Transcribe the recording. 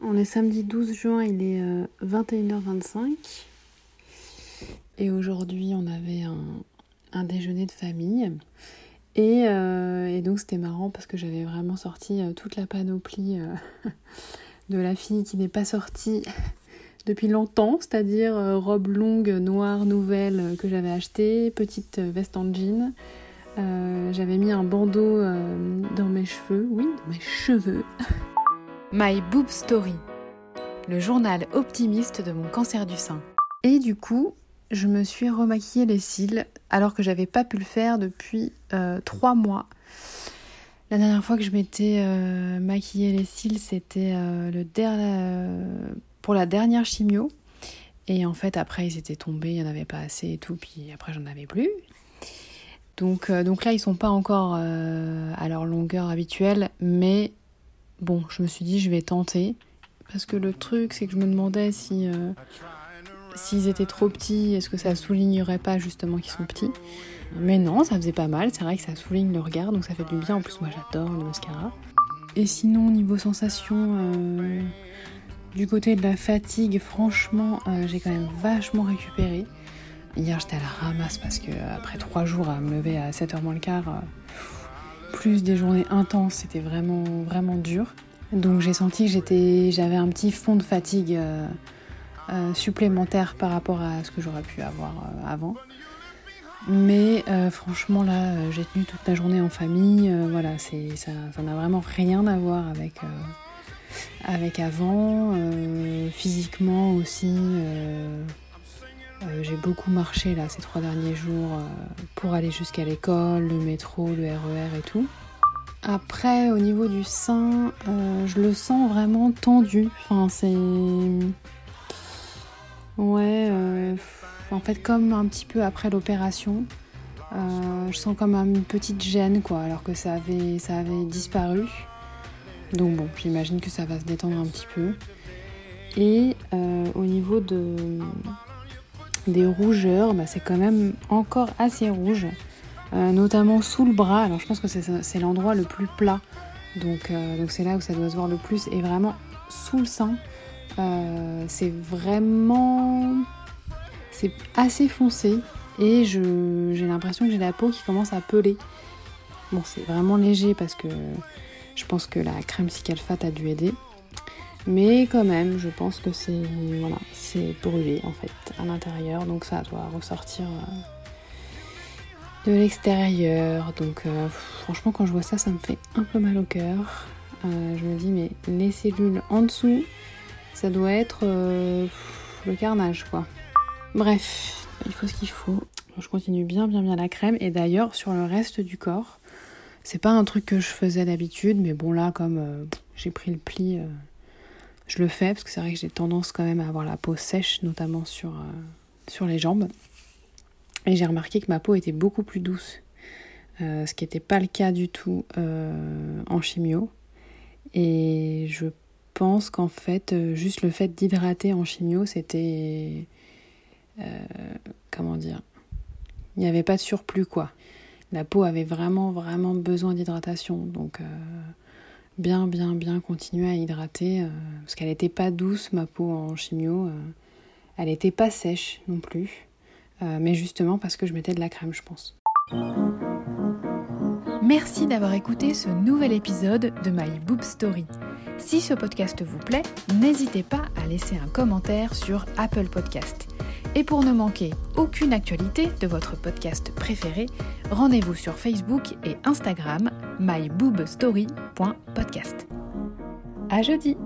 On est samedi 12 juin, il est 21h25. Euh, et aujourd'hui, on avait un, déjeuner de famille. Euh, et, donc, c'était marrant parce que j'avais vraiment sorti euh, toute la panoplie de la fille qui n'est pas sortie depuis longtemps, c'est-à-dire robe longue, noire, nouvelle que j'avais achetée, petite veste en jean. j'avais mis un bandeau dans mes cheveux, oui, dans mes cheveux. My Boob Story, le journal optimiste de mon cancer du sein. Et du coup, je me suis remaquillé les cils alors que j'avais pas pu le faire depuis euh, trois mois. La dernière fois que je m'étais euh, maquillé les cils, c'était euh, le pour la dernière chimio. Et en fait, après, ils étaient tombés, il n'y en avait pas assez et tout, puis après, j'en avais plus. Donc, donc là, ils sont pas encore à leur longueur habituelle, mais Bon, je me suis dit, je vais tenter. Parce que le truc, c'est que je me demandais si euh, s'ils étaient trop petits, est-ce que ça soulignerait pas justement qu'ils sont petits. Mais non, ça faisait pas mal. C'est vrai que ça souligne le regard, donc ça fait du bien. En plus, moi, j'adore le mascara. Et sinon, niveau sensation, euh, du côté de la fatigue, franchement, euh, j'ai quand même vachement récupéré. Hier, j'étais à la ramasse parce que après trois jours à me lever à 7h moins le quart plus des journées intenses, c'était vraiment, vraiment dur. Donc j'ai senti que j'étais, j'avais un petit fond de fatigue euh, euh, supplémentaire par rapport à ce que j'aurais pu avoir euh, avant. Mais franchement là, j'ai tenu toute la journée en famille. voilà, ça, n'a vraiment rien à voir avec avant. physiquement aussi. Euh, j'ai beaucoup marché là ces trois derniers jours euh, pour aller jusqu'à l'école, le métro, le RER e et tout. Après, au niveau du sein, euh, je le sens vraiment tendu. Enfin, c'est. Ouais, en fait, comme un petit peu après l'opération. je sens comme une petite gêne, quoi, alors que ça avait, ça avait disparu. Donc, bon, j'imagine que ça va se détendre un petit peu. Et au niveau de, des rougeurs, bah, c'est quand même encore assez rouge, euh, notamment sous le bras. Alors je pense que c'est l'endroit le plus plat, donc euh, donc c'est là où ça doit se voir le plus. Et vraiment sous le sein, euh, c'est vraiment c'est assez foncé et j'ai l'impression que j'ai la peau qui commence à peler. Bon, c'est vraiment léger parce que je pense que la crème Cicalfate a dû aider. Mais quand même, je pense que c'est voilà, c'est brûlé en fait à l'intérieur, donc ça doit ressortir euh, de l'extérieur. Donc euh, franchement, quand je vois ça, ça me fait un peu mal au cœur. Euh, je me dis mais les cellules en dessous, ça doit être le carnage quoi. Bref, il faut ce qu'il faut. Je continue bien bien bien la crème et d'ailleurs sur le reste du corps, c'est pas un truc que je faisais d'habitude, mais bon là comme j'ai pris le pli je le fais parce que c'est vrai que j'ai tendance quand même à avoir la peau sèche, notamment sur, euh, sur les jambes. Et j'ai remarqué que ma peau était beaucoup plus douce, euh, ce qui n'était pas le cas du tout euh, en chimio. Et je pense qu'en fait, juste le fait d'hydrater en chimio, c'était... comment dire Il n'y avait pas de surplus, quoi. La peau avait vraiment, vraiment besoin d'hydratation. Donc bien, bien, bien continuer à hydrater, euh, parce qu'elle n'était pas douce, ma peau en chimio. Euh, elle n'était pas sèche non plus, euh, mais justement parce que je mettais de la crème, je pense. Merci d'avoir écouté ce nouvel épisode de My Boob Story. Si ce podcast vous plaît, n'hésitez pas à laisser un commentaire sur Apple Podcast. Et pour ne manquer aucune actualité de votre podcast préféré, rendez-vous sur Facebook et Instagram myboobstory.podcast. À jeudi!